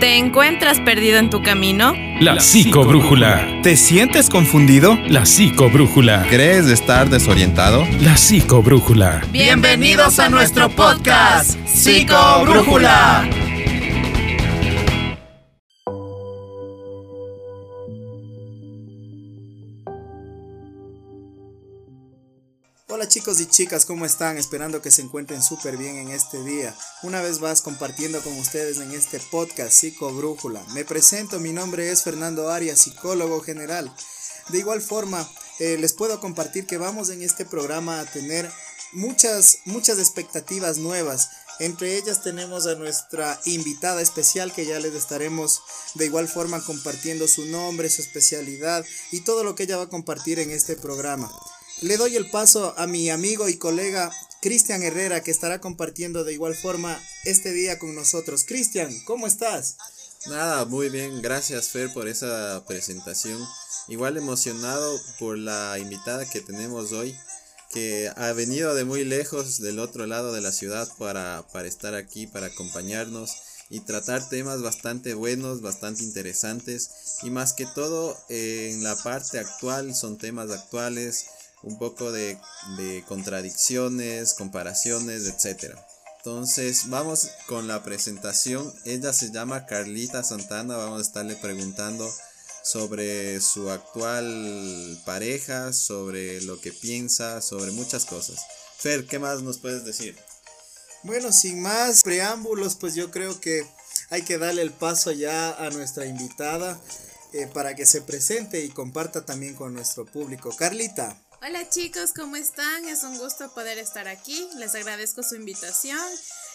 ¿Te encuentras perdido en tu camino? La psicobrújula. ¿Te sientes confundido? La psicobrújula. ¿Crees estar desorientado? La psicobrújula. Bienvenidos a nuestro podcast, Psicobrújula. Chicos y chicas, ¿cómo están? Esperando que se encuentren súper bien en este día. Una vez más compartiendo con ustedes en este podcast Psicobrújula. Me presento, mi nombre es Fernando Arias, psicólogo general. De igual forma, eh, les puedo compartir que vamos en este programa a tener muchas, muchas expectativas nuevas. Entre ellas tenemos a nuestra invitada especial que ya les estaremos de igual forma compartiendo su nombre, su especialidad y todo lo que ella va a compartir en este programa. Le doy el paso a mi amigo y colega Cristian Herrera que estará compartiendo de igual forma este día con nosotros. Cristian, ¿cómo estás? Nada, muy bien, gracias Fer por esa presentación. Igual emocionado por la invitada que tenemos hoy, que ha venido de muy lejos del otro lado de la ciudad para, para estar aquí, para acompañarnos y tratar temas bastante buenos, bastante interesantes y más que todo en la parte actual son temas actuales un poco de, de contradicciones, comparaciones, etc. Entonces vamos con la presentación. Ella se llama Carlita Santana. Vamos a estarle preguntando sobre su actual pareja, sobre lo que piensa, sobre muchas cosas. Fer, ¿qué más nos puedes decir? Bueno, sin más preámbulos, pues yo creo que hay que darle el paso ya a nuestra invitada eh, para que se presente y comparta también con nuestro público. Carlita. Hola chicos, ¿cómo están? Es un gusto poder estar aquí. Les agradezco su invitación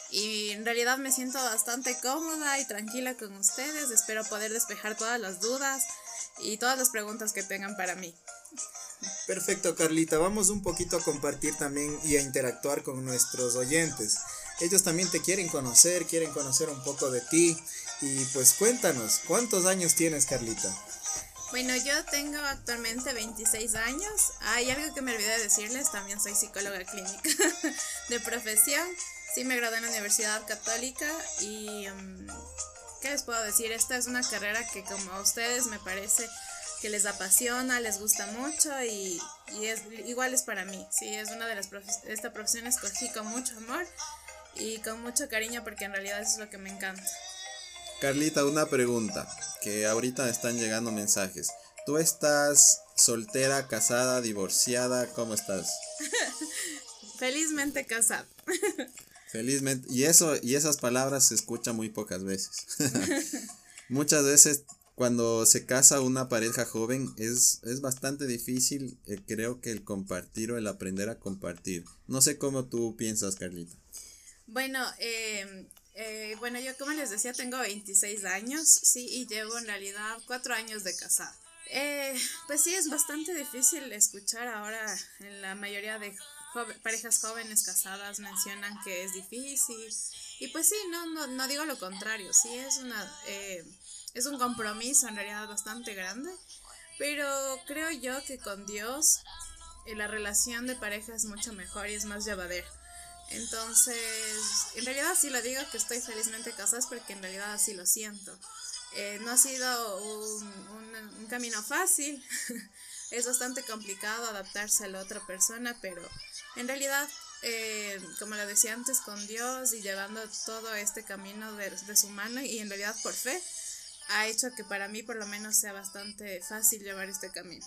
y en realidad me siento bastante cómoda y tranquila con ustedes. Espero poder despejar todas las dudas y todas las preguntas que tengan para mí. Perfecto, Carlita. Vamos un poquito a compartir también y a interactuar con nuestros oyentes. Ellos también te quieren conocer, quieren conocer un poco de ti. Y pues cuéntanos, ¿cuántos años tienes, Carlita? Bueno, yo tengo actualmente 26 años. Hay algo que me olvidé de decirles, también soy psicóloga clínica de profesión. Sí me gradué en la Universidad Católica y um, ¿qué les puedo decir? Esta es una carrera que como a ustedes me parece que les apasiona, les gusta mucho y, y es igual es para mí. Sí, es una de las esta profesión escogí con mucho amor y con mucho cariño porque en realidad eso es lo que me encanta. Carlita, una pregunta, que ahorita están llegando mensajes. ¿Tú estás soltera, casada, divorciada? ¿Cómo estás? Felizmente casada. Felizmente. Y eso, y esas palabras se escuchan muy pocas veces. Muchas veces cuando se casa una pareja joven es, es bastante difícil, eh, creo que el compartir o el aprender a compartir. No sé cómo tú piensas, Carlita. Bueno, eh, eh, bueno, yo como les decía, tengo 26 años, sí, y llevo en realidad 4 años de casado. Eh, pues sí, es bastante difícil escuchar ahora en la mayoría de parejas jóvenes casadas mencionan que es difícil. Y pues sí, no, no, no digo lo contrario, sí, es, una, eh, es un compromiso en realidad bastante grande, pero creo yo que con Dios eh, la relación de pareja es mucho mejor y es más llevadera. Entonces, en realidad sí lo digo que estoy felizmente casada porque en realidad así lo siento. Eh, no ha sido un, camino fácil, es bastante complicado adaptarse a la otra persona, pero en realidad, eh, como lo decía antes, con Dios y llevando todo este camino de, de su mano y en realidad por fe, ha hecho que para mí por lo menos sea bastante fácil llevar este camino.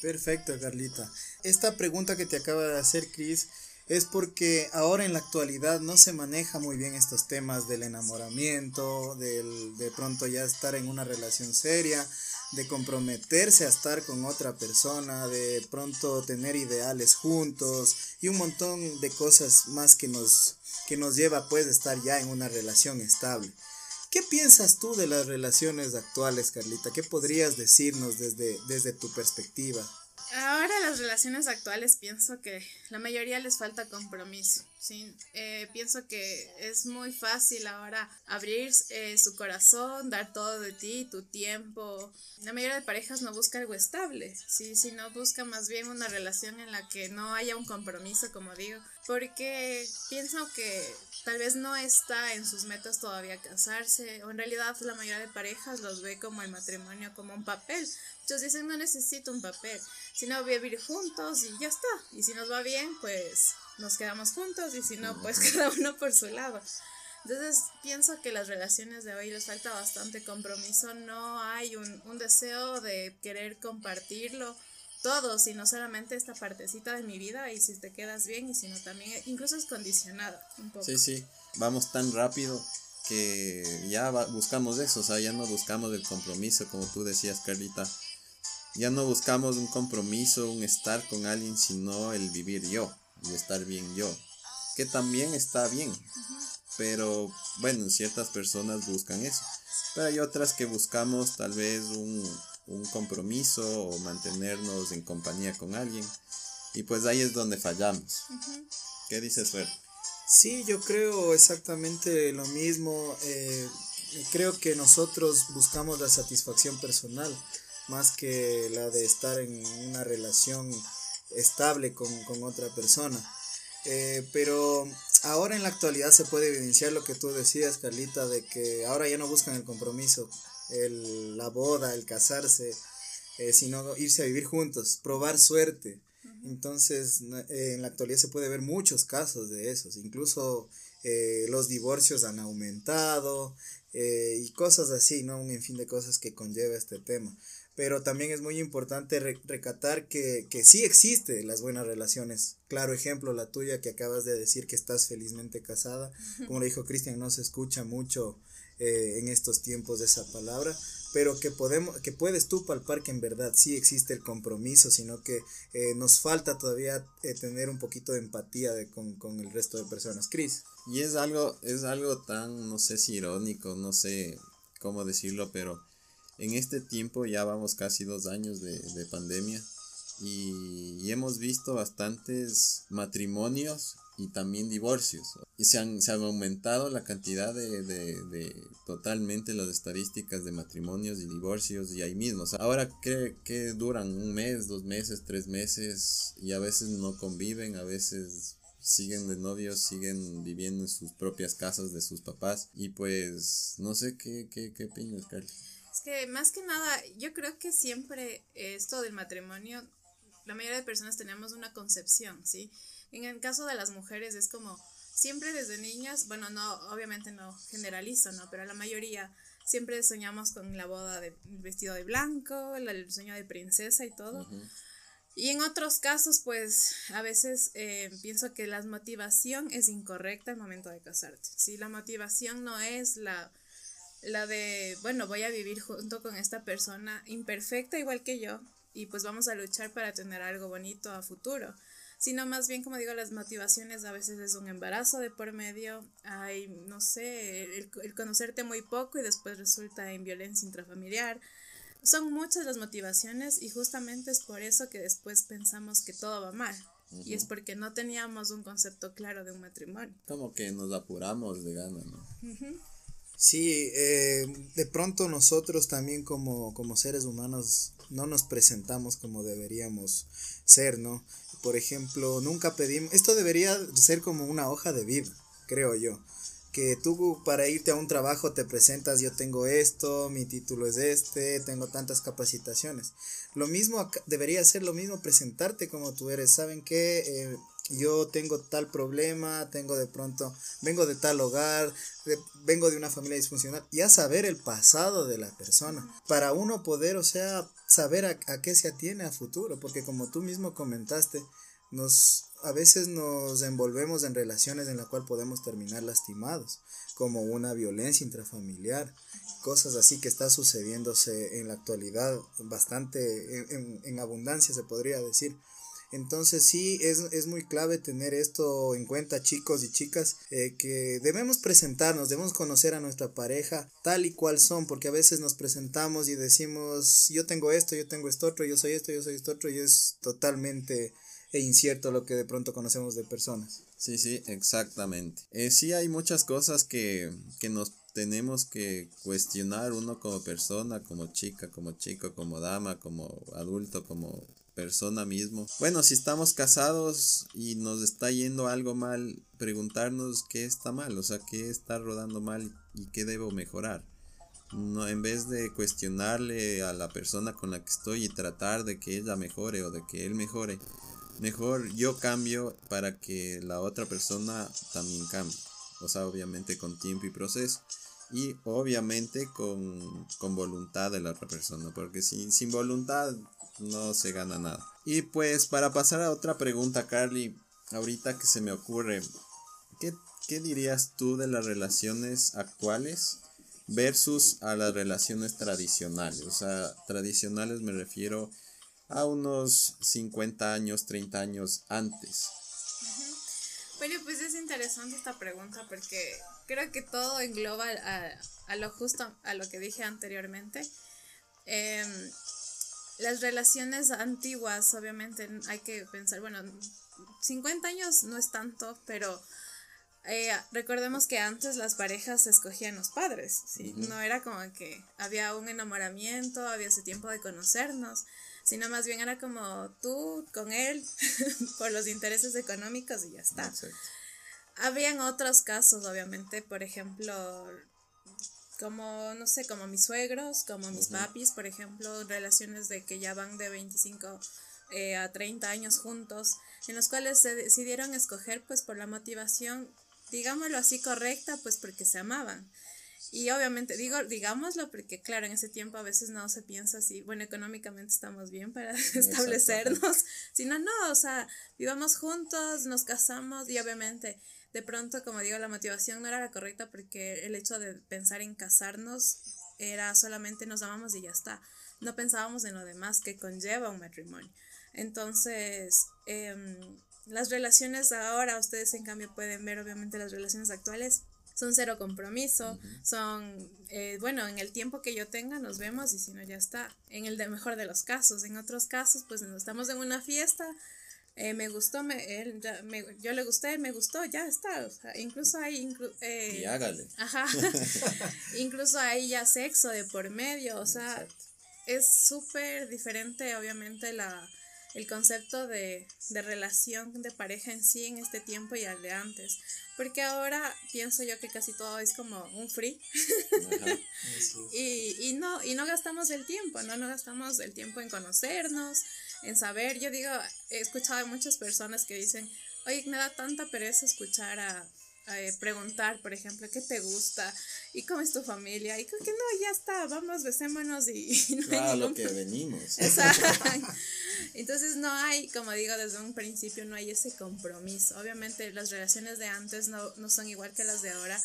Perfecto, Carlita. Esta pregunta que te acaba de hacer Chris es porque ahora en la actualidad no se maneja muy bien estos temas del enamoramiento, del de pronto ya estar en una relación seria, de comprometerse a estar con otra persona, de pronto tener ideales juntos y un montón de cosas más que nos que nos lleva pues a estar ya en una relación estable. ¿Qué piensas tú de las relaciones actuales, Carlita? ¿Qué podrías decirnos desde, desde tu perspectiva? Ahora las relaciones actuales pienso que la mayoría les falta compromiso. ¿sí? Eh, pienso que es muy fácil ahora abrir eh, su corazón, dar todo de ti, tu tiempo. La mayoría de parejas no busca algo estable, ¿sí? sino busca más bien una relación en la que no haya un compromiso, como digo, porque pienso que tal vez no está en sus metas todavía casarse, o en realidad la mayoría de parejas los ve como el matrimonio, como un papel. Dicen no necesito un papel, sino vivir juntos y ya está. Y si nos va bien, pues nos quedamos juntos y si no, pues cada uno por su lado. Entonces pienso que las relaciones de hoy les falta bastante compromiso, no hay un, un deseo de querer compartirlo todo, sino solamente esta partecita de mi vida y si te quedas bien y si no también, incluso es condicionado un poco. Sí, sí, vamos tan rápido que ya buscamos eso, o sea, ya no buscamos el compromiso, como tú decías, Carlita. Ya no buscamos un compromiso, un estar con alguien, sino el vivir yo y estar bien yo, que también está bien, pero bueno, ciertas personas buscan eso, pero hay otras que buscamos tal vez un, un compromiso o mantenernos en compañía con alguien y pues ahí es donde fallamos. ¿Qué dices, Fer? Sí, yo creo exactamente lo mismo. Eh, creo que nosotros buscamos la satisfacción personal más que la de estar en una relación estable con, otra persona. Eh, pero ahora en la actualidad se puede evidenciar lo que tú decías, Carlita, de que ahora ya no buscan el compromiso, el, la boda, el casarse, eh, sino irse a vivir juntos, probar suerte. Entonces, eh, en la actualidad se puede ver muchos casos de esos, incluso los divorcios han aumentado y cosas así, ¿no? Un fin de cosas que conlleva este tema pero también es muy importante recatar que, que sí existe las buenas relaciones. Claro ejemplo, la tuya que acabas de decir que estás felizmente casada. Como le dijo Cristian, no se escucha mucho eh, en estos tiempos de esa palabra, pero que, podemos, que puedes tú palpar que en verdad sí existe el compromiso, sino que eh, nos falta todavía eh, tener un poquito de empatía de, con, con, el resto de personas. Cris. Y es algo, es algo tan, no sé si irónico, no sé cómo decirlo, pero en este tiempo ya vamos casi dos años de, pandemia y, hemos visto bastantes matrimonios y también divorcios. Y se han, se han aumentado la cantidad de, de, totalmente las estadísticas de matrimonios y divorcios y ahí mismo. ahora que, que duran un mes, dos meses, tres meses y a veces no conviven, a veces siguen de novios, siguen viviendo en sus propias casas de sus papás y pues no sé qué, qué, qué opinas, Carlos que más que nada, yo creo que siempre esto del matrimonio, la mayoría de personas tenemos una concepción, ¿sí? En el caso de las mujeres es como, siempre desde niñas, bueno, no, obviamente no generalizo, ¿no? Pero la mayoría siempre soñamos con la boda de vestido de blanco, el, sueño de princesa y todo. Y en otros casos, pues a veces eh, pienso que la motivación es incorrecta al momento de casarte. Si la motivación no es la la de, bueno, voy a vivir junto con esta persona imperfecta igual que yo y pues vamos a luchar para tener algo bonito a futuro, sino más bien, como digo, las motivaciones a veces es un embarazo de por medio, hay, no sé, el, conocerte muy poco y después resulta en violencia intrafamiliar. Son muchas las motivaciones y justamente es por eso que después pensamos que todo va mal. Y es porque no teníamos un concepto claro de un matrimonio. Como que nos apuramos de gana, ¿no? Sí, eh, de pronto nosotros también como, como seres humanos no nos presentamos como deberíamos ser, ¿no? Por ejemplo, nunca pedimos, esto debería ser como una hoja de vida, creo yo que tú para irte a un trabajo te presentas, yo tengo esto, mi título es este, tengo tantas capacitaciones. Lo mismo debería ser lo mismo presentarte como tú eres. ¿Saben qué? Eh, yo tengo tal problema, tengo de pronto, vengo de tal hogar, vengo de una familia disfuncional, y a saber el pasado de la persona, para uno poder, o sea, saber a, a qué se atiene a futuro, porque como tú mismo comentaste, nos a veces nos envolvemos en relaciones en las cuales podemos terminar lastimados, como una violencia intrafamiliar, cosas así que está sucediéndose en la actualidad bastante en, abundancia se podría decir. Entonces sí, es, es, muy clave tener esto en cuenta chicos y chicas, eh, que debemos presentarnos, debemos conocer a nuestra pareja tal y cual son, porque a veces nos presentamos y decimos, yo tengo esto, yo tengo esto otro, yo soy esto, yo soy esto otro, y es totalmente e incierto lo que de pronto conocemos de personas. Sí, sí, exactamente. Eh, sí hay muchas cosas que, que nos tenemos que cuestionar uno como persona, como chica, como chico, como dama, como adulto, como persona mismo. Bueno, si estamos casados y nos está yendo algo mal, preguntarnos qué está mal, o sea, qué está rodando mal y qué debo mejorar. No, en vez de cuestionarle a la persona con la que estoy y tratar de que ella mejore o de que él mejore, mejor yo cambio para que la otra persona también cambie. O sea, obviamente con tiempo y proceso. Y obviamente con, voluntad de la otra persona. Porque sin, sin voluntad no se gana nada. Y pues para pasar a otra pregunta, Carly, ahorita que se me ocurre, ¿qué, qué dirías tú de las relaciones actuales versus a las relaciones tradicionales? O sea, tradicionales me refiero unos 50 años, 30 años antes. Bueno, pues es interesante esta pregunta porque creo que todo engloba a, lo justo, a lo que dije anteriormente. Em, las relaciones antiguas, obviamente, hay que pensar, bueno, 50 años no es tanto, pero eh, recordemos que antes las parejas escogían los padres, ¿sí? No era como que había un enamoramiento, había ese tiempo de conocernos sino más bien era como tú con él por los intereses económicos y ya está. Habían otros casos, obviamente, por ejemplo, como, no sé, como mis suegros, como mis papis, por ejemplo, relaciones de que ya van de 25 eh, a 30 años juntos, en los cuales se decidieron escoger pues por la motivación, digámoslo así, correcta, pues porque se amaban. Y obviamente, digo, digámoslo, porque claro, en ese tiempo a veces no se piensa así, bueno, económicamente estamos bien para establecernos, sino no, o sea, vivamos juntos, nos casamos y obviamente de pronto, como digo, la motivación no era la correcta porque el hecho de pensar en casarnos era solamente nos amamos y ya está. No pensábamos en lo demás que conlleva un matrimonio. Entonces, em, las relaciones ahora, ustedes en cambio pueden ver obviamente las relaciones actuales son cero compromiso, son, eh, bueno, en el tiempo que yo tenga nos vemos y si no ya está, en el de mejor de los casos, en otros casos pues estamos en una fiesta, eh, me gustó, me, él, me, yo le gusté, me gustó, ya está, incluso hay... Eh, y hágale. Ajá, incluso hay ya sexo de por medio, o sea, es súper diferente obviamente la el concepto de, de, relación de pareja en sí en este tiempo y al de antes. Porque ahora pienso yo que casi todo es como un free. y, y, no, y no gastamos el tiempo, ¿no? No gastamos el tiempo en conocernos, en saber. Yo digo, he escuchado a muchas personas que dicen, oye, me da tanta pereza escuchar a eh, preguntar, por ejemplo, qué te gusta y cómo es tu familia. Y creo que no, ya está, vamos, besémonos y, no hay lo que venimos. Entonces no hay, como digo desde un principio, no hay ese compromiso. Obviamente las relaciones de antes no, no son igual que las de ahora.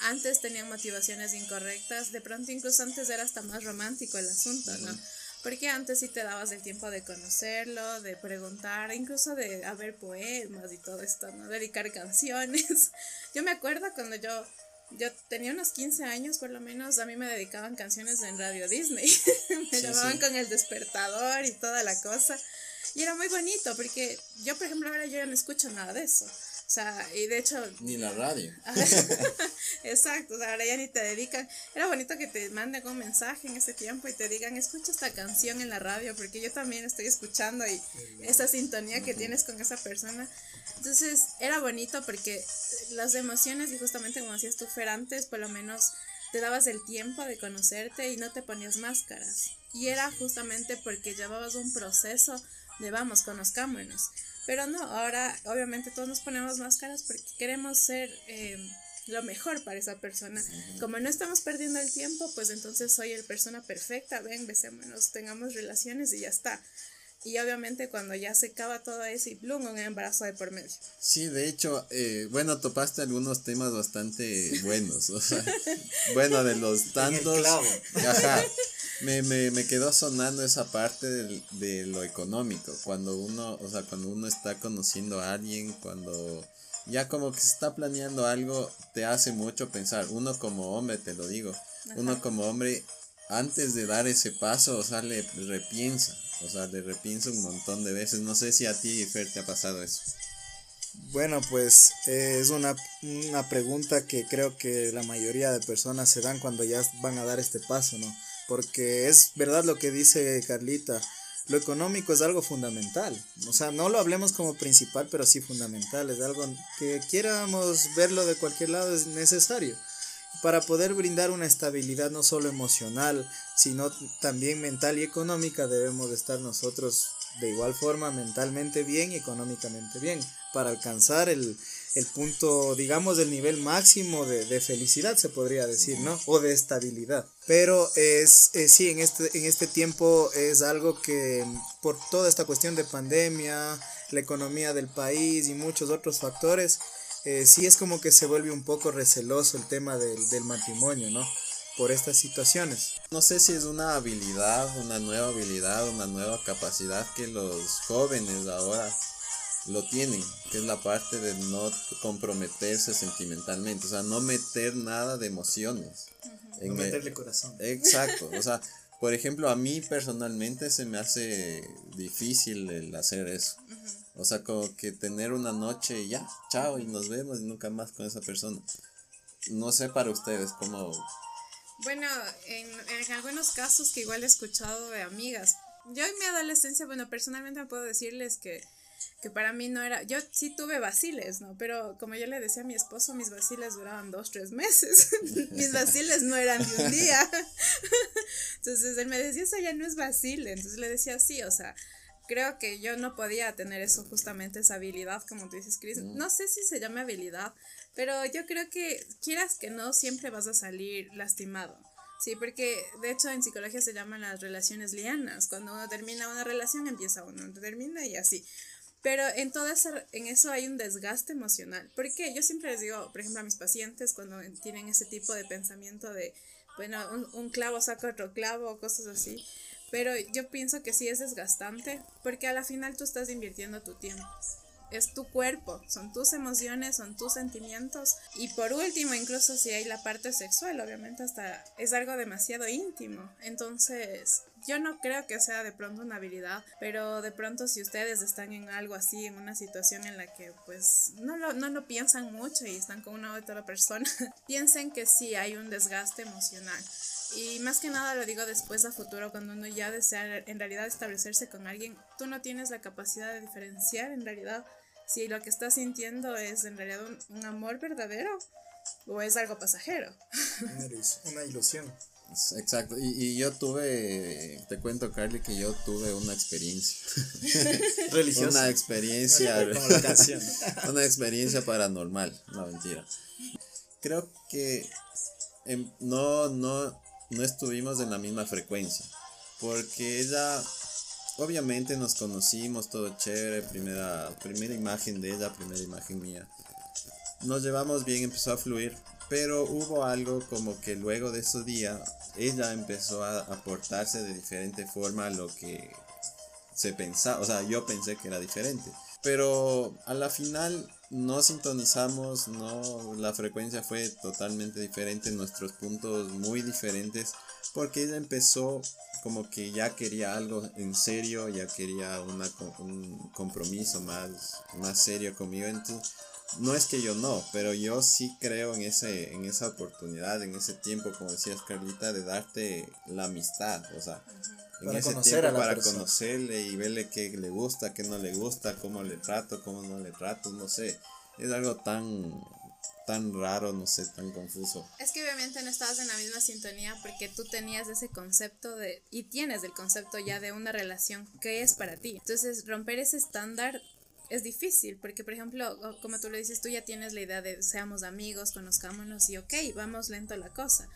Antes tenían motivaciones incorrectas, de pronto incluso antes era hasta más romántico el asunto, ¿no? Porque antes sí te dabas el tiempo de conocerlo, de preguntar, incluso de haber poemas y todo esto, ¿no? Dedicar canciones. Yo me acuerdo cuando yo, yo tenía unos 15 años por lo menos, a mí me dedicaban canciones en Radio Disney. me llamaban con el despertador y toda la cosa. Y era muy bonito porque yo, por ejemplo, ahora yo ya no escucho nada de eso. O sea, y de hecho... Ni la radio. Exacto, o sea, ahora ya ni te dedican. Era bonito que te manden un mensaje en ese tiempo y te digan, escucha esta canción en la radio, porque yo también estoy escuchando y esa sintonía que tienes con esa persona. Entonces, era bonito porque las emociones, y justamente como decías tú, Fer, antes por lo menos te dabas el tiempo de conocerte y no te ponías máscaras. Y era justamente porque llevabas un proceso de vamos, conozcámonos. Pero no, ahora obviamente todos nos ponemos máscaras porque queremos ser eh, lo mejor para esa persona. Como no estamos perdiendo el tiempo, pues entonces soy el persona perfecta, ven, besémonos, tengamos relaciones y ya está. Y obviamente cuando ya se acaba todo eso y plum, un embarazo de por medio. Sí, de hecho, eh, bueno, topaste algunos temas bastante buenos. O sea, bueno, de los tantos. Ajá me, me, me quedó sonando esa parte de, de lo económico, cuando uno, o sea, cuando uno está conociendo a alguien, cuando ya como que se está planeando algo, te hace mucho pensar, uno como hombre, te lo digo, uno como hombre, antes de dar ese paso, o sea, le repiensa, o sea, le repiensa un montón de veces, no sé si a ti, Fer, te ha pasado eso. Bueno, pues eh, es una, una pregunta que creo que la mayoría de personas se dan cuando ya van a dar este paso, ¿no? Porque es verdad lo que dice Carlita, lo económico es algo fundamental. O sea, no lo hablemos como principal, pero sí fundamental. Es algo que quieramos verlo de cualquier lado, es necesario. Para poder brindar una estabilidad no solo emocional, sino también mental y económica, debemos de estar nosotros de igual forma mentalmente bien y económicamente bien para alcanzar el, el punto, digamos, del nivel máximo de, de, felicidad, se podría decir, ¿no? O de estabilidad. Pero es, es, sí, en este, en este tiempo es algo que por toda esta cuestión de pandemia, la economía del país y muchos otros factores, eh, sí es como que se vuelve un poco receloso el tema del, del matrimonio, ¿no? por estas situaciones. No sé si es una habilidad, una nueva habilidad, una nueva capacidad que los jóvenes ahora lo tienen, que es la parte de no comprometerse sentimentalmente, o sea, no meter nada de emociones. no meterle corazón. Exacto, o sea, por ejemplo, a mí personalmente se me hace difícil el hacer eso. O sea, como que tener una noche y ya, chao, y nos vemos y nunca más con esa persona. No sé para ustedes cómo... Bueno, en, en algunos casos que igual he escuchado de amigas, yo en mi adolescencia, bueno, personalmente puedo decirles que que para mí no era, yo sí tuve vaciles, ¿no? Pero como yo le decía a mi esposo, mis vaciles duraban dos, tres meses, mis vaciles no eran de un día. Entonces él me decía, eso ya no es vacile, entonces le decía, sí, o sea, creo que yo no podía tener eso, justamente esa habilidad, como tú dices, Chris. No sé si se llama habilidad, pero yo creo que quieras que no, siempre vas a salir lastimado. Sí, porque de hecho en psicología se llaman las relaciones lianas. Cuando uno termina una relación, empieza uno, termina y así. Pero en todo eso, en eso hay un desgaste emocional. Porque yo siempre les digo, por ejemplo, a mis pacientes cuando tienen ese tipo de pensamiento de, bueno, un, un clavo saca otro clavo cosas así. Pero yo pienso que sí es desgastante porque a la final tú estás invirtiendo tu tiempo es tu cuerpo, son tus emociones, son tus sentimientos. Y por último, incluso si hay la parte sexual, obviamente hasta es algo demasiado íntimo. Entonces, yo no creo que sea de pronto una habilidad, pero de pronto si ustedes están en algo así, en una situación en la que pues no lo, no lo piensan mucho y están con una otra persona, piensen que sí hay un desgaste emocional. Y más que nada lo digo después a futuro, cuando uno ya desea en realidad establecerse con alguien, tú no tienes la capacidad de diferenciar en realidad si lo que estás sintiendo es en realidad un, amor verdadero o es algo pasajero. Una ilusión. Exacto, y, y, yo tuve, te cuento Carly que yo tuve una experiencia. Religiosa. Una experiencia. una experiencia paranormal, no mentira. Creo que em, no, no, no estuvimos en la misma frecuencia, porque ella obviamente nos conocimos, todo chévere, primera, primera imagen de ella, primera imagen mía. Nos llevamos bien, empezó a fluir, pero hubo algo como que luego de ese día ella empezó a aportarse de diferente forma a lo que se pensaba, o sea, yo pensé que era diferente. Pero a la final no sintonizamos, no, la frecuencia fue totalmente diferente, nuestros puntos muy diferentes, porque ella empezó como que ya quería algo en serio, ya quería un compromiso más, más serio conmigo. Entonces, no es que yo no, pero yo sí creo en, ese, en esa oportunidad, en ese tiempo, como decías Carlita, de darte la amistad, o sea, en ese tiempo para conocerle y verle qué le gusta, qué no le gusta, cómo le trato, cómo no le trato, no sé, es algo tan tan raro, no sé, tan confuso. Es que obviamente no estabas en la misma sintonía porque tú tenías ese concepto de, y tienes el concepto ya de una relación que es para ti. Entonces, romper ese estándar es difícil porque, por ejemplo, como tú lo dices, tú ya tienes la idea de seamos amigos, conozcámonos y ok, vamos lento la cosa.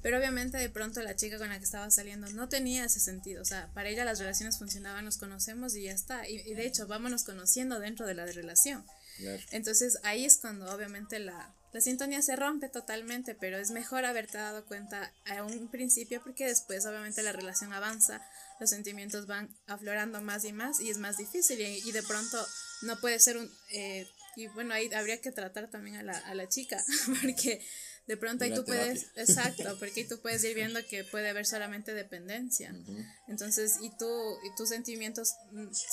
Pero obviamente de pronto la chica con la que estaba saliendo no tenía ese sentido. O sea, para ella las relaciones funcionaban, nos conocemos y ya está. Y, y de hecho, vámonos conociendo dentro de la relación. Entonces ahí es cuando obviamente la, la sintonía se rompe totalmente, pero es mejor haberte dado cuenta a un principio porque después obviamente la relación avanza, los sentimientos van aflorando más y más y es más difícil y, de pronto no puede ser un... Eh, y bueno, ahí habría que tratar también a la, a la chica porque de pronto ahí tú puedes, exacto, porque ahí tú puedes ir viendo que puede haber solamente dependencia. Entonces, y tú, y tus sentimientos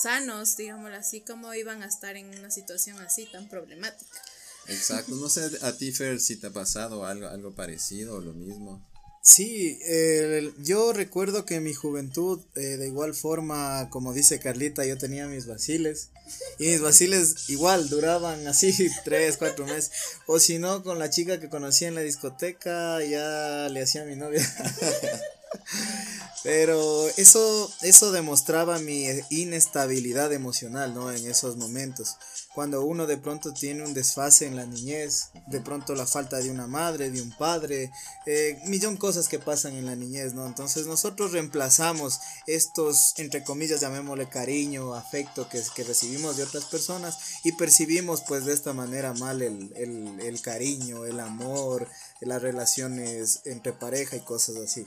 sanos, digámoslo así, ¿cómo iban a estar en una situación así tan problemática? Exacto, no sé a ti, Fer, si te ha pasado algo, algo parecido o lo mismo. Sí, yo recuerdo que en mi juventud, eh, de igual forma, como dice Carlita, yo tenía mis vaciles. Y mis vaciles igual duraban así tres, cuatro meses. O si no, con la chica que conocí en la discoteca, ya le hacía a mi novia. Pero eso, eso demostraba mi inestabilidad emocional, ¿no? En esos momentos. Cuando uno de pronto tiene un desfase en la niñez, de pronto la falta de una madre, de un padre, eh, millón cosas que pasan en la niñez, ¿no? Entonces nosotros reemplazamos estos, entre comillas, llamémosle cariño, afecto que, que recibimos de otras personas y percibimos pues de esta manera mal el, el, el cariño, el amor, las relaciones entre pareja y cosas así.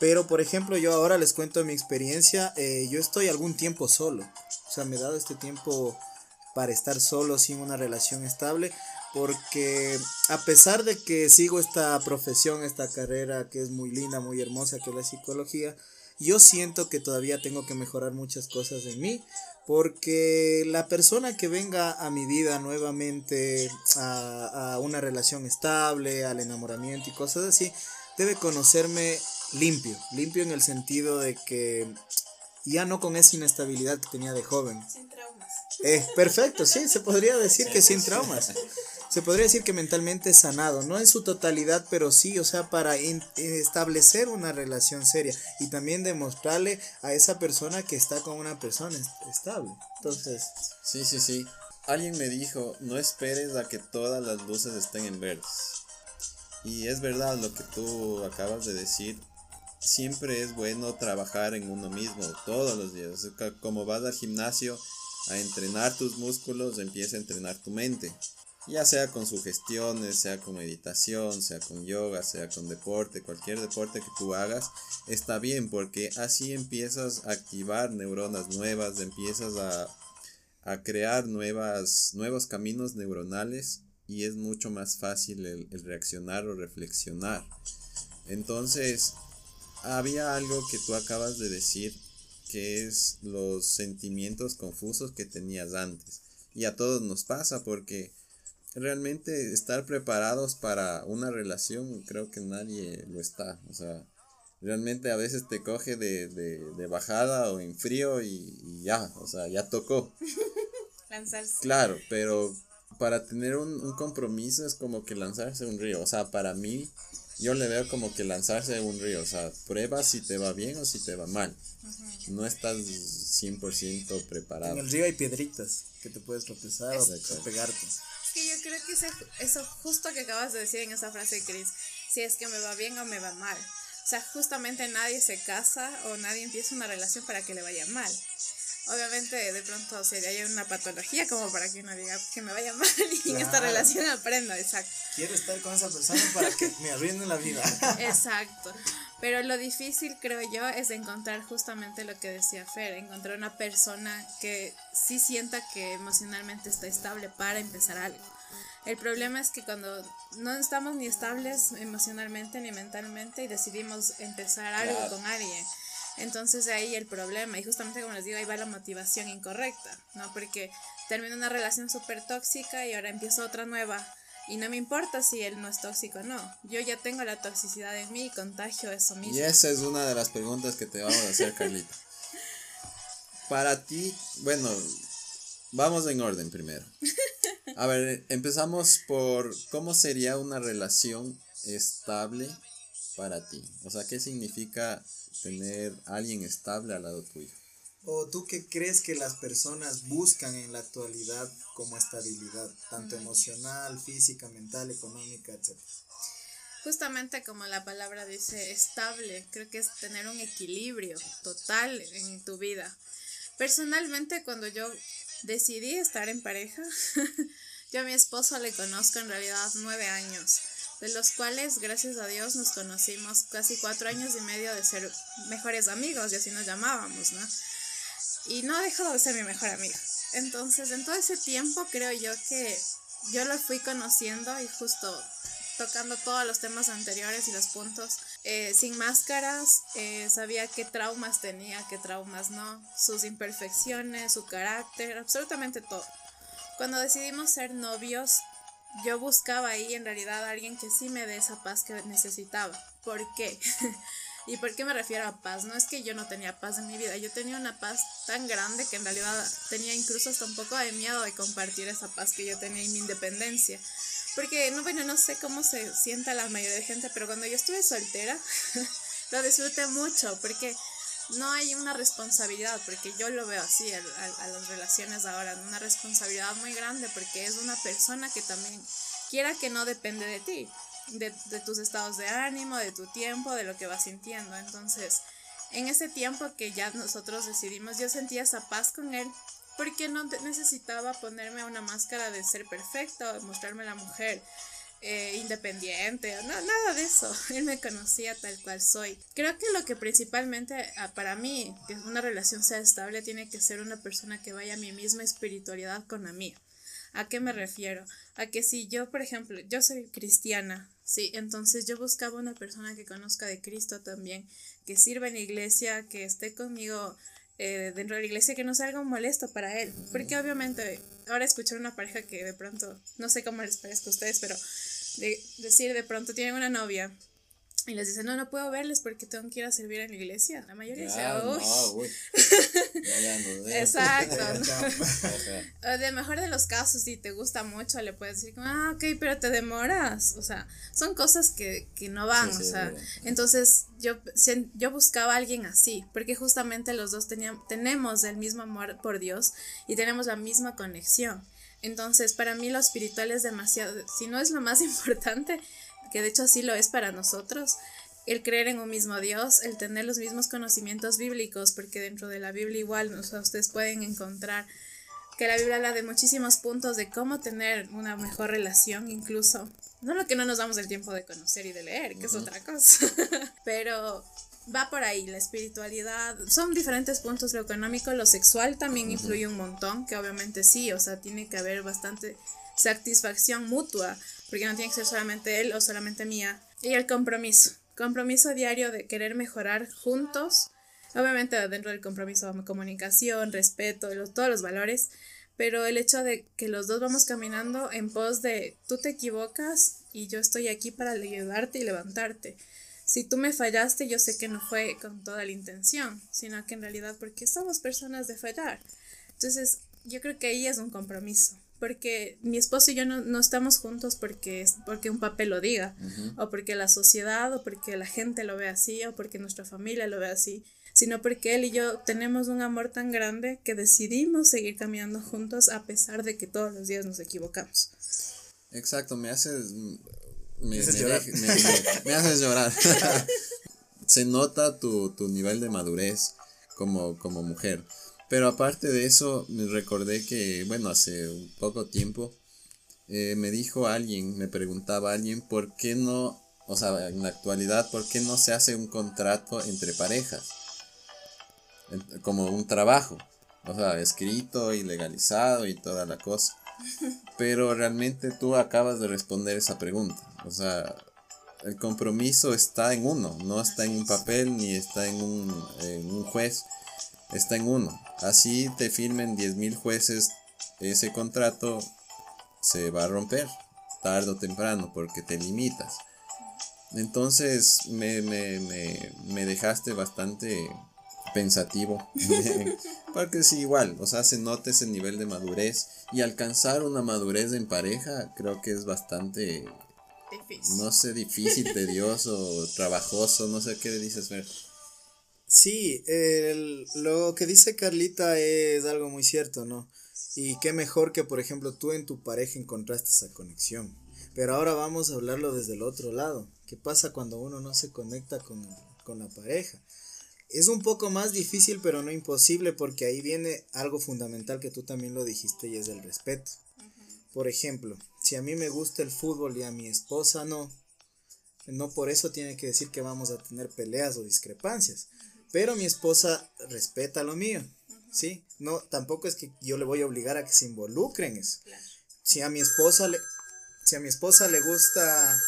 Pero, por ejemplo, yo ahora les cuento mi experiencia. Eh, yo estoy algún tiempo solo. O sea, me he dado este tiempo para estar solo sin una relación estable. Porque a pesar de que sigo esta profesión, esta carrera que es muy linda, muy hermosa, que es la psicología, yo siento que todavía tengo que mejorar muchas cosas en mí. Porque la persona que venga a mi vida nuevamente a, a una relación estable, al enamoramiento y cosas así, debe conocerme limpio, limpio en el sentido de que ya no con esa inestabilidad que tenía de joven. Sin traumas. Eh, perfecto, sí, se podría decir que sin traumas. Se podría decir que mentalmente sanado, no en su totalidad, pero sí, o sea, para establecer una relación seria y también demostrarle a esa persona que está con una persona estable. Entonces. Sí, sí, sí. Alguien me dijo, no esperes a que todas las luces estén en verdes. Y es verdad lo que tú acabas de decir siempre es bueno trabajar en uno mismo todos los días. Como vas al gimnasio a entrenar tus músculos, empieza a entrenar tu mente. Ya sea con sugestiones, sea con meditación, sea con yoga, sea con deporte, cualquier deporte que tú hagas, está bien porque así empiezas a activar neuronas nuevas, empiezas a, a crear nuevas, nuevos caminos neuronales y es mucho más fácil el, el reaccionar o reflexionar. Entonces, había algo que tú acabas de decir, que es los sentimientos confusos que tenías antes. Y a todos nos pasa porque realmente estar preparados para una relación creo que nadie lo está. O sea, realmente a veces te coge de, de, bajada o en frío y, ya, o sea, ya tocó. Lanzarse. Claro, pero para tener un, un compromiso es como que lanzarse un río. O sea, para mí yo le veo como que lanzarse en un río, o sea, prueba si te va bien o si te va mal. No estás 100% preparado. En el río hay piedritas que te puedes tropezar o, pegarte. Es que yo creo que eso justo que acabas de decir en esa frase, Chris, si es que me va bien o me va mal. O sea, justamente nadie se casa o nadie empieza una relación para que le vaya mal obviamente de pronto sería una patología como para que uno diga que me vaya mal y en esta relación aprenda, exacto. Quiero estar con esa persona para que me arruine la vida. Exacto. Pero lo difícil, creo yo, es encontrar justamente lo que decía Fer, encontrar una persona que sí sienta que emocionalmente está estable para empezar algo. El problema es que cuando no estamos ni estables emocionalmente ni mentalmente y decidimos empezar algo con alguien, entonces de ahí el problema, y justamente como les digo, ahí va la motivación incorrecta, ¿no? Porque termino una relación súper tóxica y ahora empiezo otra nueva. Y no me importa si él no es tóxico o no. Yo ya tengo la toxicidad en mí y contagio eso mismo. Y esa es una de las preguntas que te vamos a hacer, Carlita. Para ti, bueno, vamos en orden primero. A ver, empezamos por cómo sería una relación estable para ti. O sea, ¿qué significa tener alguien estable al lado tuyo. ¿O tú qué crees que las personas buscan en la actualidad como estabilidad, tanto emocional, física, mental, económica, etcétera? Justamente como la palabra dice, estable, creo que es tener un equilibrio total en tu vida. Personalmente, cuando yo decidí estar en pareja, yo a mi esposo le conozco en realidad nueve años de los cuales, gracias a Dios, nos conocimos casi cuatro años y medio de ser mejores amigos, y así nos llamábamos, ¿no? Y no ha dejado de ser mi mejor amigo. Entonces, en todo ese tiempo creo yo que yo lo fui conociendo y justo tocando todos los temas anteriores y los puntos, eh, sin máscaras, eh, sabía qué traumas tenía, qué traumas no, sus imperfecciones, su carácter, absolutamente todo. Cuando decidimos ser novios, yo buscaba ahí en realidad a alguien que sí me dé esa paz que necesitaba. ¿Por qué? ¿Y por qué me refiero a paz? No es que yo no tenía paz en mi vida, yo tenía una paz tan grande que en realidad tenía incluso hasta un poco de miedo de compartir esa paz que yo tenía y mi independencia. Porque, no, bueno, no sé cómo se sienta la mayoría de gente, pero cuando yo estuve soltera, lo disfruté mucho, porque no hay una responsabilidad, porque yo lo veo así a, a, las relaciones ahora, una responsabilidad muy grande, porque es una persona que también quiera que no depende de ti de, de, tus estados de ánimo, de tu tiempo, de lo que vas sintiendo. Entonces, en ese tiempo que ya nosotros decidimos, yo sentía esa paz con él, porque no necesitaba ponerme una máscara de ser perfecta o mostrarme la mujer eh, independiente, no, nada de eso. Él me conocía tal cual soy. Creo que lo que principalmente ah, para mí, que una relación sea estable, tiene que ser una persona que vaya a mi misma espiritualidad con la mía. ¿A qué me refiero? A que si yo, por ejemplo, yo soy cristiana, sí, entonces yo buscaba una persona que conozca de Cristo también, que sirva en la iglesia, que esté conmigo eh, dentro de la iglesia, que no sea algo molesto para él. Porque obviamente, ahora escuchar una pareja que de pronto, no sé cómo les parezca a ustedes, pero de, decir de pronto tienen una novia y les dicen, no, no puedo verles porque tengo que ir a servir en la iglesia. La mayoría dice, uy. Exacto. de mejor de los casos, si te gusta mucho, le puedes decir, ah, ok, pero te demoras. O sea, son cosas que, que no van. o sea, entonces yo, yo buscaba a alguien así, porque justamente los dos teníamos, tenemos el mismo amor por Dios y tenemos la misma conexión. Entonces, para mí lo espiritual es demasiado, si no es lo más importante, que de hecho así lo es para nosotros, el creer en un mismo Dios, el tener los mismos conocimientos bíblicos, porque dentro de la Biblia igual ustedes pueden encontrar que la Biblia habla de muchísimos puntos de cómo tener una mejor relación incluso. No lo que no nos damos el tiempo de conocer y de leer, que es otra cosa, pero va por ahí, la espiritualidad, son diferentes puntos, lo económico, lo sexual también influye un montón, que obviamente sí, o sea, tiene que haber bastante satisfacción mutua, porque no tiene que ser solamente él o solamente mía. Y el compromiso, compromiso diario de querer mejorar juntos, obviamente dentro del compromiso comunicación, respeto, todos los valores, pero el hecho de que los dos vamos caminando en pos de tú te equivocas y yo estoy aquí para ayudarte y levantarte. Si tú me fallaste, yo sé que no fue con toda la intención, sino que en realidad porque somos personas de fallar. Entonces, yo creo que ahí es un compromiso porque mi esposo y yo no, no estamos juntos porque, porque un papel lo diga, o porque la sociedad, o porque la gente lo ve así, o porque nuestra familia lo ve así, sino porque él y yo tenemos un amor tan grande que decidimos seguir caminando juntos a pesar de que todos los días nos equivocamos. Exacto, me haces... Me, haces llorar. Me, haces llorar. Se nota tu, tu nivel de madurez como, como mujer. Pero aparte de eso, me recordé que, bueno, hace un poco tiempo, eh, me dijo alguien, me preguntaba alguien, ¿por qué no, o sea, en la actualidad, ¿por qué no se hace un contrato entre parejas? Como un trabajo, o sea, escrito y legalizado y toda la cosa. Pero realmente tú acabas de responder esa pregunta. O sea, el compromiso está en uno, no está en un papel ni está en un, en un juez está en uno. Así te firmen 10.000 jueces ese contrato, se va a romper tarde o temprano porque te limitas. Entonces me, me, dejaste bastante pensativo. porque sí, igual, o sea, se nota ese nivel de madurez. Y alcanzar una madurez en pareja creo que es bastante... Difícil. No sé, difícil, tedioso, trabajoso, no sé qué dices, Fer. Sí, lo que dice Carlita es algo muy cierto, ¿no? Y qué mejor que, por ejemplo, tú en tu pareja encontraste esa conexión. Pero ahora vamos a hablarlo desde el otro lado. ¿Qué pasa cuando uno no se conecta con, con la pareja? Es un poco más difícil, pero no imposible, porque ahí viene algo fundamental que tú también lo dijiste y es el respeto. Por ejemplo, si a mí me gusta el fútbol y a mi esposa no, no por eso tiene que decir que vamos a tener peleas o discrepancias. Pero mi esposa respeta lo mío, ¿sí? No, tampoco es que yo le voy a obligar a que se involucre en eso. Si a mi esposa le, si a mi esposa le gusta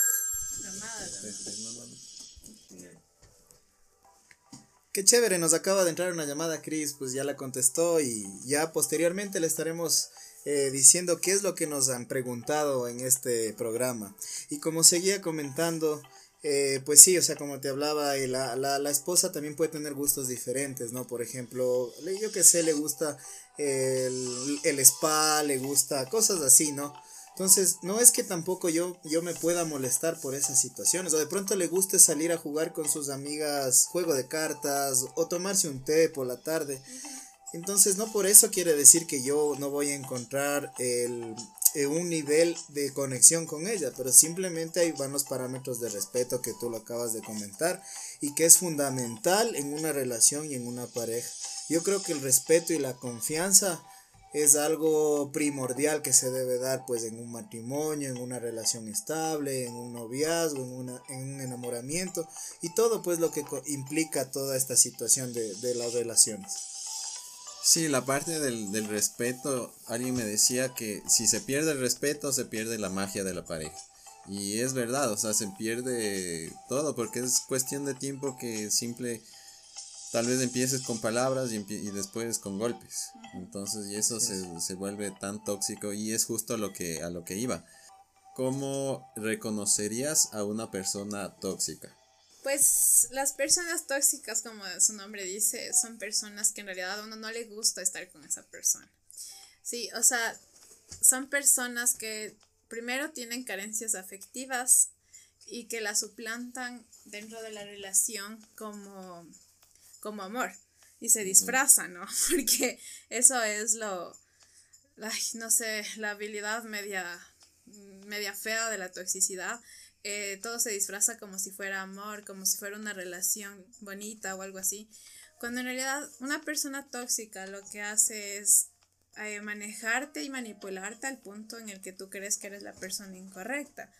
Qué chévere, nos acaba de entrar una llamada Cris, pues ya la contestó y ya posteriormente le estaremos eh, diciendo qué es lo que nos han preguntado en este programa. Y como seguía comentando, eh, pues sí, o sea, como te hablaba, la, la, la, esposa también puede tener gustos diferentes, ¿no? Por ejemplo, yo que sé, le gusta el, el spa, le gusta cosas así, ¿no? Entonces, no es que tampoco yo, yo me pueda molestar por esas situaciones. O de pronto le guste salir a jugar con sus amigas juego de cartas o tomarse un té por la tarde. Entonces, no por eso quiere decir que yo no voy a encontrar el, eh, un nivel de conexión con ella, pero simplemente ahí van los parámetros de respeto que tú lo acabas de comentar y que es fundamental en una relación y en una pareja. Yo creo que el respeto y la confianza es algo primordial que se debe dar pues en un matrimonio, en una relación estable, en un noviazgo, en, una, en un enamoramiento y todo pues lo que implica toda esta situación de, de las relaciones. Sí, la parte del, del, respeto, alguien me decía que si se pierde el respeto se pierde la magia de la pareja. Y es verdad, o sea, se pierde todo porque es cuestión de tiempo que simple tal vez empieces con palabras y, y después con golpes. Entonces, y eso se, se, vuelve tan tóxico y es justo lo que, a lo que iba. ¿Cómo reconocerías a una persona tóxica? Pues las personas tóxicas, como su nombre dice, son personas que en realidad a uno no le gusta estar con esa persona. Sí, o sea, son personas que primero tienen carencias afectivas y que la suplantan dentro de la relación como como amor y se disfraza, ¿no? Porque eso es lo, ay, no sé, la habilidad media, media fea de la toxicidad. Eh, todo se disfraza como si fuera amor, como si fuera una relación bonita o algo así. Cuando en realidad una persona tóxica lo que hace es eh, manejarte y manipularte al punto en el que tú crees que eres la persona incorrecta.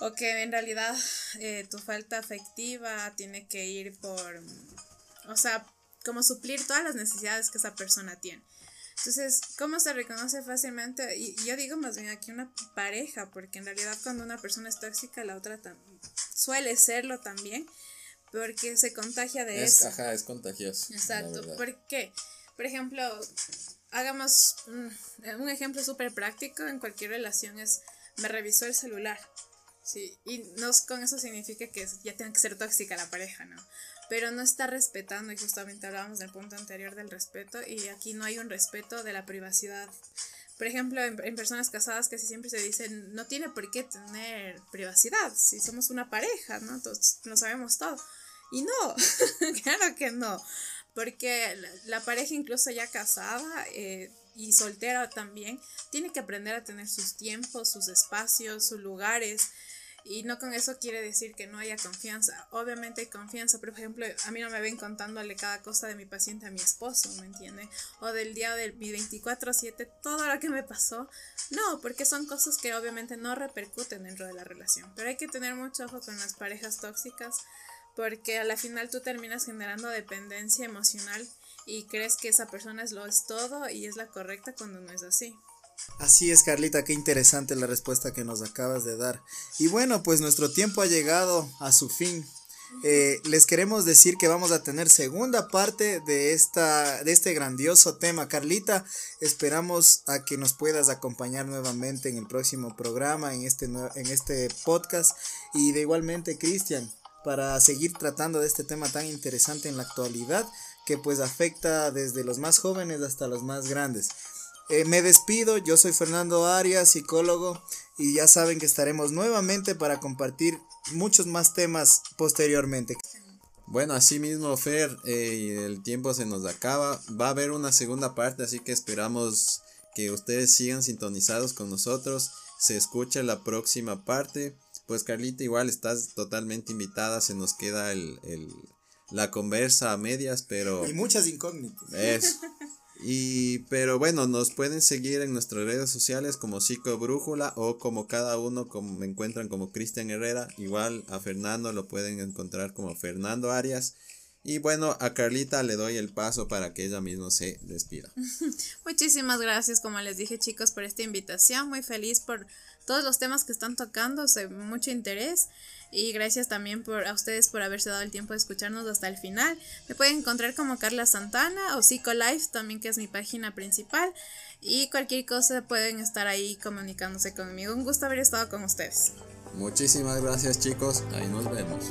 O que en realidad eh, tu falta afectiva tiene que ir por o sea, como suplir todas las necesidades que esa persona tiene. Entonces, ¿cómo se reconoce fácilmente? Y yo digo más bien aquí una pareja, porque en realidad cuando una persona es tóxica, la otra suele serlo también, porque se contagia de es, eso. Ajá, es contagioso. Exacto. ¿Por qué? Por ejemplo, hagamos un, un ejemplo súper práctico en cualquier relación es, me revisó el celular. Sí, y no con eso significa que ya tenga que ser tóxica la pareja, ¿no? Pero no está respetando, y justamente hablábamos del punto anterior del respeto, y aquí no hay un respeto de la privacidad. Por ejemplo, en, personas casadas casi siempre se dicen, no tiene por qué tener privacidad, si somos una pareja, ¿no? Entonces, lo sabemos todo. Y no, claro que no, porque la, pareja incluso ya casada eh, y soltera también, tiene que aprender a tener sus tiempos, sus espacios, sus lugares, y no con eso quiere decir que no haya confianza. Obviamente hay confianza, pero por ejemplo, a mí no me ven contándole cada cosa de mi paciente a mi esposo, ¿me entiende? O del día del mi 24/7, todo lo que me pasó. No, porque son cosas que obviamente no repercuten dentro de la relación. Pero hay que tener mucho ojo con las parejas tóxicas porque a la final tú terminas generando dependencia emocional y crees que esa persona es lo es todo y es la correcta cuando no es así. Así es, Carlita, qué interesante la respuesta que nos acabas de dar. Y bueno, pues nuestro tiempo ha llegado a su fin. Eh, les queremos decir que vamos a tener segunda parte de, esta, de este grandioso tema. Carlita, esperamos a que nos puedas acompañar nuevamente en el próximo programa, en este, en este podcast. Y de igualmente, Cristian, para seguir tratando de este tema tan interesante en la actualidad que pues afecta desde los más jóvenes hasta los más grandes. Eh, me despido, yo soy Fernando Arias, psicólogo, y ya saben que estaremos nuevamente para compartir muchos más temas posteriormente. Bueno, así mismo, Fer, eh, el tiempo se nos acaba. Va a haber una segunda parte, así que esperamos que ustedes sigan sintonizados con nosotros. Se escucha la próxima parte. Pues Carlita, igual estás totalmente invitada. Se nos queda el, el la conversa a medias, pero... Y muchas incógnitas. Es. Y, pero bueno, nos pueden seguir en nuestras redes sociales como Psico Brújula o como cada uno como me encuentran como Cristian Herrera. Igual a Fernando lo pueden encontrar como Fernando Arias. Y bueno, a Carlita le doy el paso para que ella misma se despida. Muchísimas gracias, como les dije chicos, por esta invitación. Muy feliz por todos los temas que están tocando, sé mucho interés. Y gracias también a ustedes por haberse dado el tiempo de escucharnos hasta el final. Me pueden encontrar como Carla Santana o Psicolife, también que es mi página principal. Y cualquier cosa pueden estar ahí comunicándose conmigo. Un gusto haber estado con ustedes. Muchísimas gracias chicos, ahí nos vemos.